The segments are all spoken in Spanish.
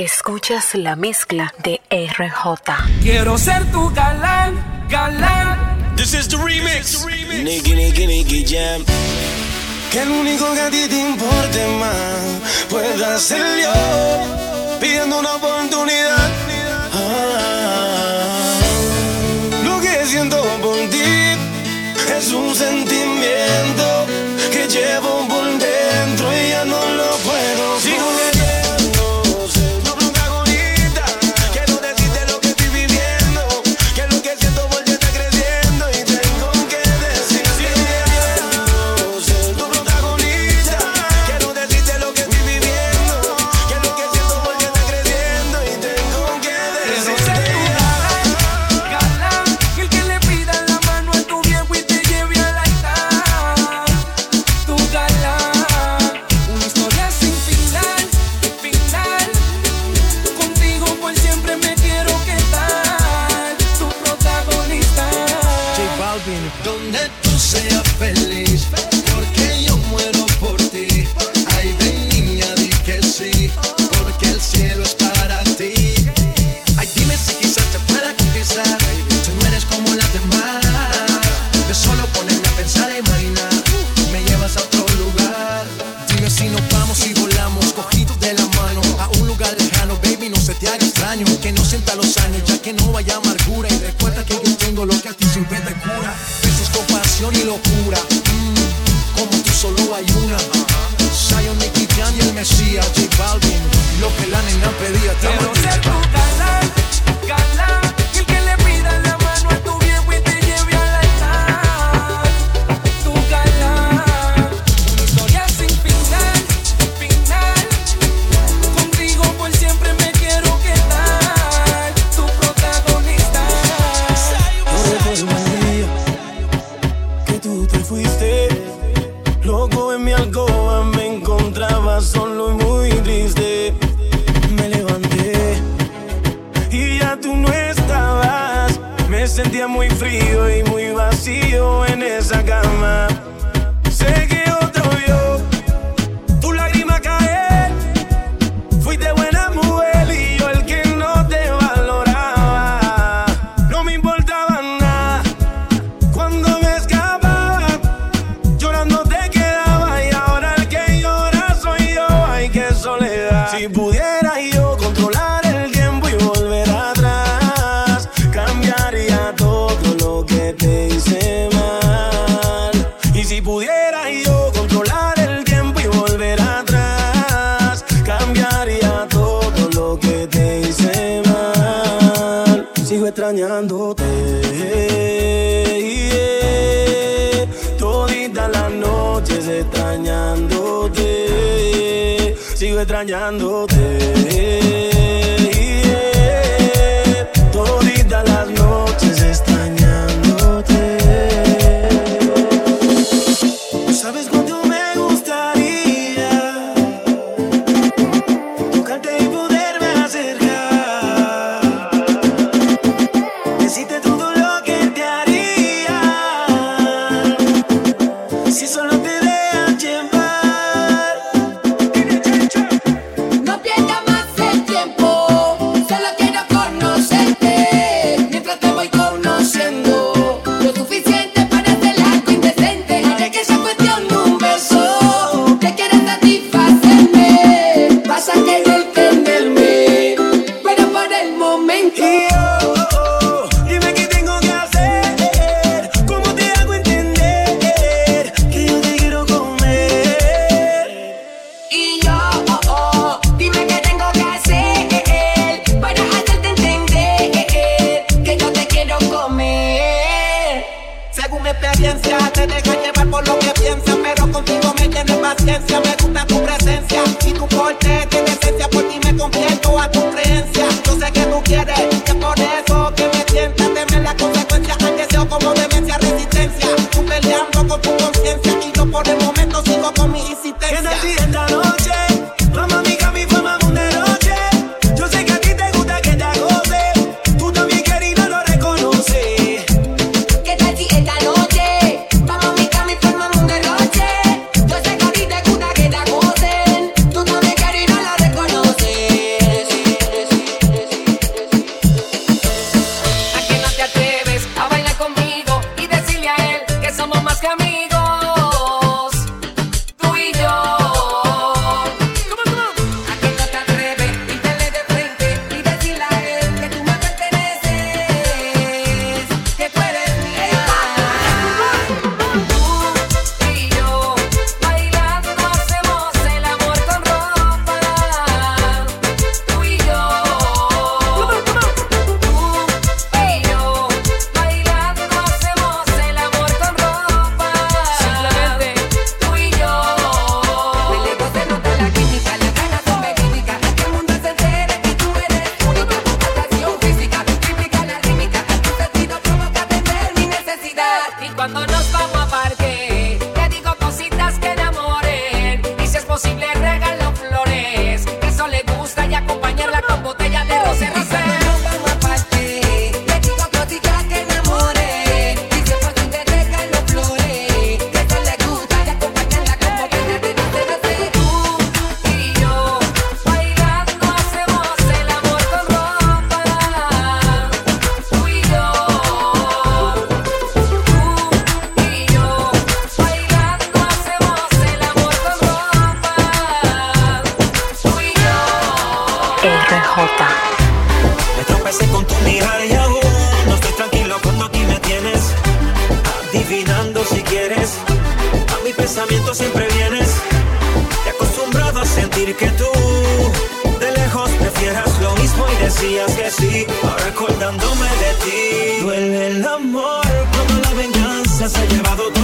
Escuchas la mezcla de RJ. Quiero ser tu galán, galán. This is the remix. Nigga, nigga, nigga, jam. Que el único que a ti te importe más pueda ser yo, pidiendo una oportunidad. Ah, lo que siento por ti es un sentimiento que llevo extrañándote. Siempre vienes. Te acostumbrado a sentir que tú de lejos prefieras lo mismo y decías que sí. Ahora acordándome de ti, duele el amor cuando la venganza se ha llevado todo.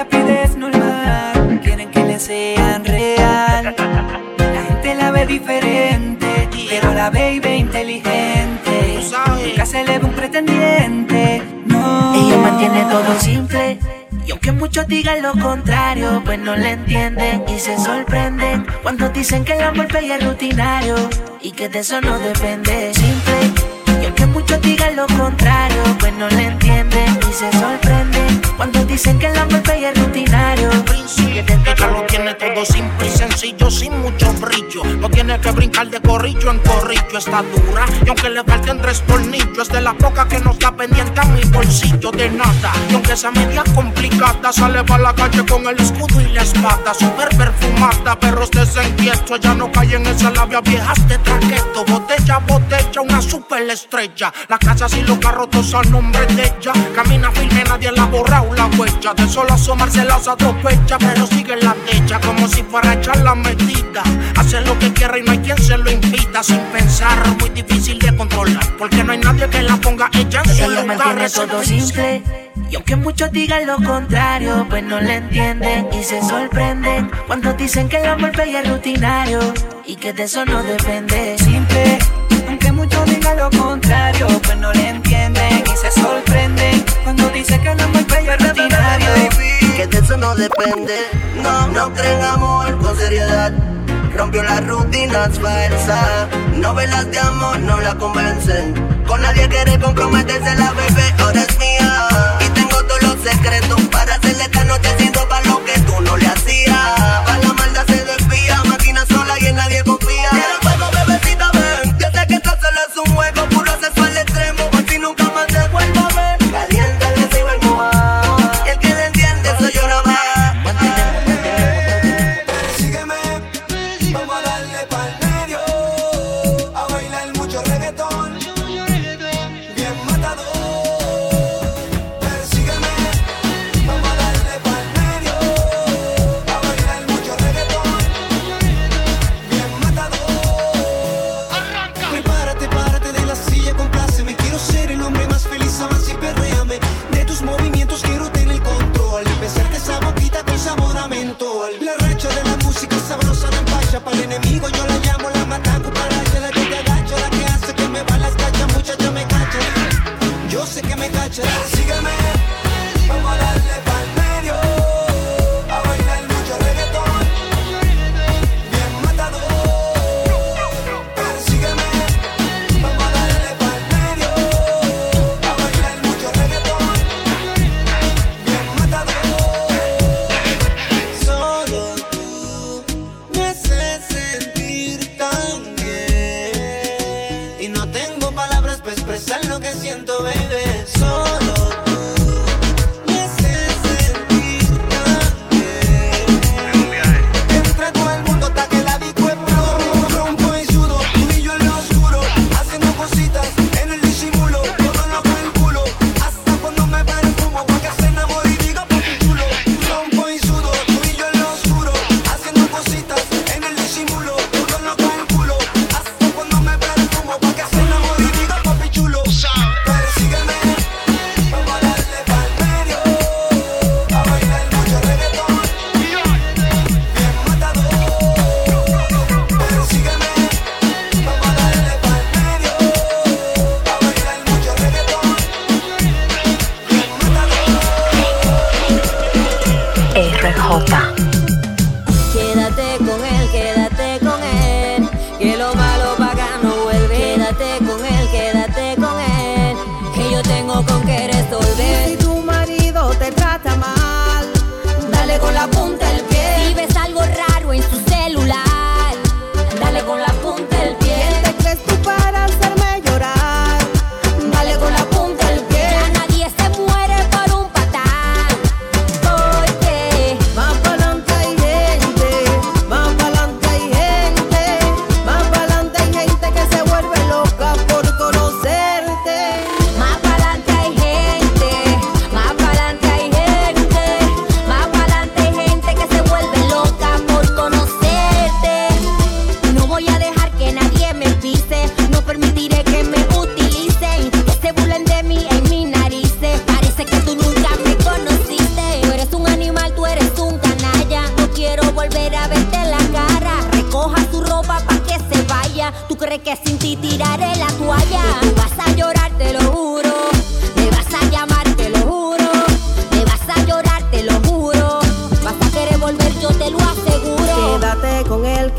Ella pide es normal. Quieren que le sean real. La gente la ve diferente, pero la baby inteligente. Nunca se le ve un pretendiente. No. Ella mantiene todo simple. Y aunque muchos digan lo contrario, pues no le entienden y se sorprenden cuando dicen que el amor es rutinario y que de eso no depende. Simple. Aunque muchos digan lo contrario, pues no le entienden y se sorprenden cuando dicen que el amor play es rutinario. eso Ella lo tiene todo simple y sencillo, sin mucho brillo. No tiene que brincar de corrillo en corrillo, está dura. Y aunque le falten tres tornillos, es de la poca que no está pendiente a mi bolsillo de nada. Y aunque sea media complicada, sale para la calle con el escudo y la espada. Super perfumada, pero estés inquieto. Ella no cae en esa labia viejas de traqueto. Botella, botella, una super estrella. La casa y los carros todos a nombre de ella. Camina firme, nadie la ha borrado la huella. De solo asomarse las atropella, pero sigue la techa como si fuera a echar la medida. Hace lo que quiera y no hay quien se lo impida. Sin pensar, muy difícil de controlar. Porque no hay nadie que la ponga ella en su Ella lugar. todo simple. Y aunque muchos digan lo contrario, pues no le entienden y se sorprenden cuando dicen que el amor es rutinario y que de eso no depende. Simple. Muchos digan lo contrario, pues no le entienden y se sorprenden cuando dicen que play es rutinario. que de eso no depende. No, no creen amor con seriedad. Rompió las rutinas falsas. Novelas de amor no la convencen. Con nadie quiere comprometerse la bebé, ahora es mía. Y tengo todos los secretos para hacerle esta nochecito para lo que tú no le hacías.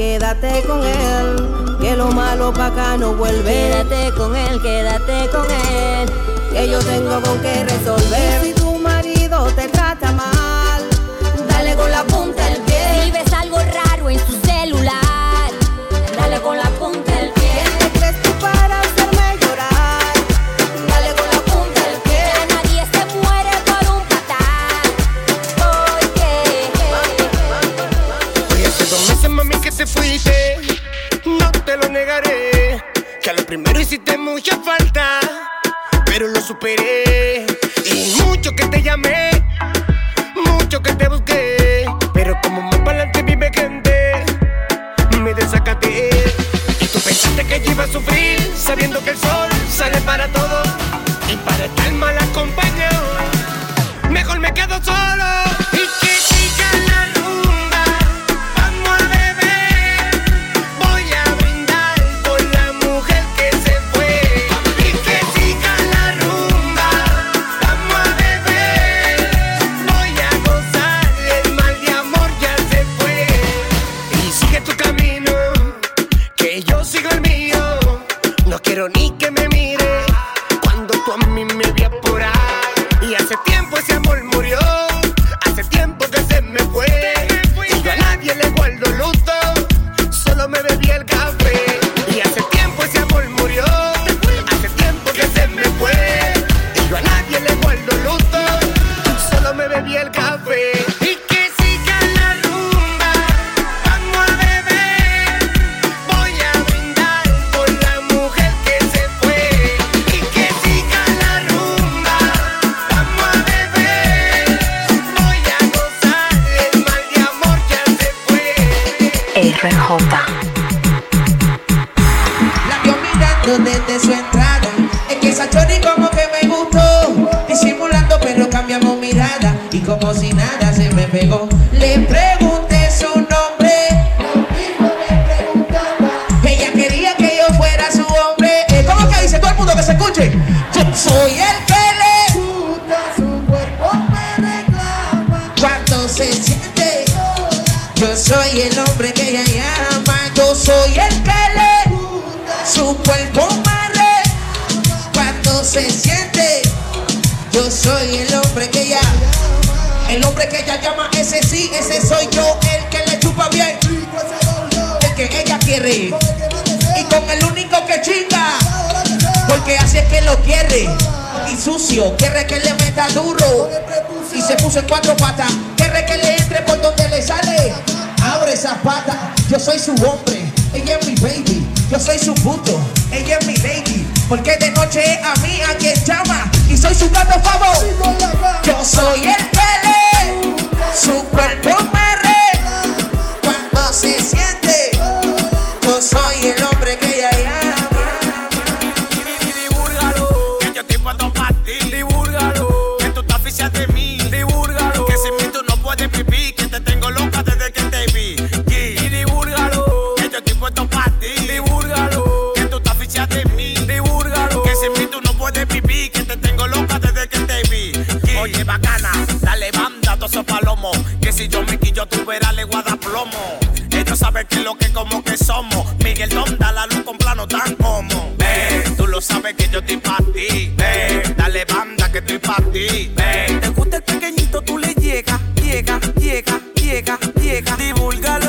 Quédate con él, que lo malo pa' acá no vuelve. Quédate con él, quédate con él. Que yo tengo con qué resolver. Y si tu marido te trata mal, dale con la punta hiciste mucha falta. Pero lo superé. Y mucho que te llamé. Mucho que te busqué. Pero como más para adelante vive gente. Me desacaté. Y tú pensaste que yo iba a sufrir. Sabiendo que el sol sale para todos. Y para estar mal Que yo sigo el mío. No quiero ni que me La vio mirando desde su entrada. Es que esa chori como que me gustó. Disimulando, pero cambiamos mirada. Y como si nada se me pegó. Le pregunté Se siente. Yo soy el hombre que ella. El hombre que ella llama, ese sí, ese soy yo. El que le chupa bien. El que ella quiere. Y con el único que chinga. Porque así es que lo quiere. Y sucio, quiere que le meta duro. Y se puso en cuatro patas. Quiere que le entre por donde le sale. Abre esas patas. Yo soy su hombre. Ella es mi baby. Yo soy su puto. Ella es mi lady. Porque de noche a mí a quien llama. Y soy su gato favor. Yo soy el que le. Su cuerpo me si yo me quillo, tú verás le guarda plomo. Ellos saben que lo que como que somos. Miguel Don da la luz con plano tan como. Ven, tú lo sabes que yo estoy pa' ti. Ven, dale banda que estoy pa' ti. Ven. Te gusta el pequeñito, tú le llega, llega, llega, llega, llega. Divúlgalo.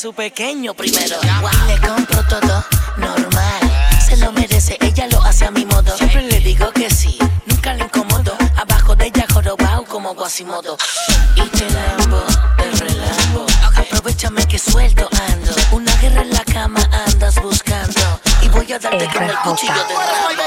Su pequeño primero. Y le compro todo normal. se lo merece, ella lo hace a mi modo. Siempre le digo que sí, nunca le incomodo. Abajo de ella jorobao como Guasimodo. Y te lambo, te relambo. Aprovechame que suelto ando. Una guerra en la cama andas buscando. Y voy a darte con el cuchillo de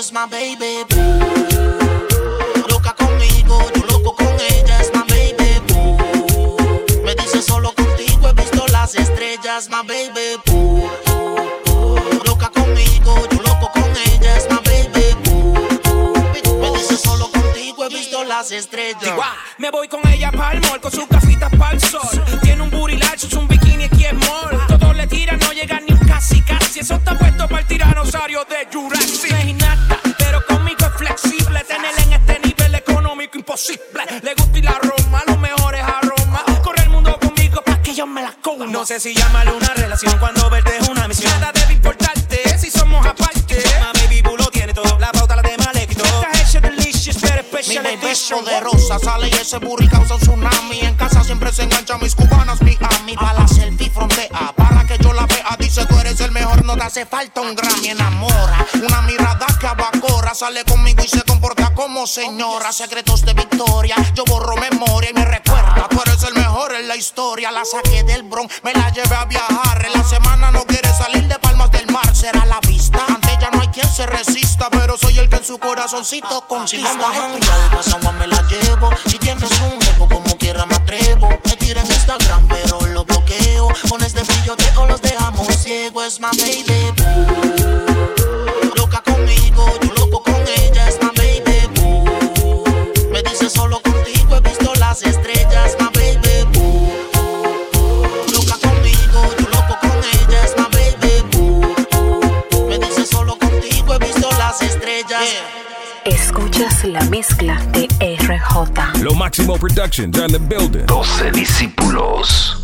Es my baby boo. Loca conmigo, yo loco con ella. Es my baby boo. Me dice solo contigo he visto las estrellas. My baby boo. Loca conmigo, yo loco con ella. Es my baby boo. Me dice solo contigo he visto las estrellas. No sé si llamarle una relación cuando verte es una misión. Nada debe importarte si somos aparte. My baby boo lo tiene todo, la pauta la tema le quitó. Está hecha delicious, pero Mi special baby es poderosa, sale y ese burri causa un tsunami. En casa siempre se engancha mis cubanas, mi ami. Pa' la selfie frontea, no te hace falta un Grammy. Enamora, una mirada que abacora. Sale conmigo y se comporta como señora. Secretos de victoria, yo borro memoria y me recuerda. Tú eres el mejor en la historia. La saqué del Bronx, me la llevé a viajar. En la semana no quiere salir de Palmas del Mar, será la se resista, pero soy el que en su corazoncito conquista. Si vamos a janguear, me la llevo. Si tienes un ego, como quiera me atrevo. Me tira en Instagram, pero lo bloqueo. Con este brillo de o los dejamos ciego. Es my baby mezcla de RJ. Lo Máximo Productions on the building. 12 discípulos.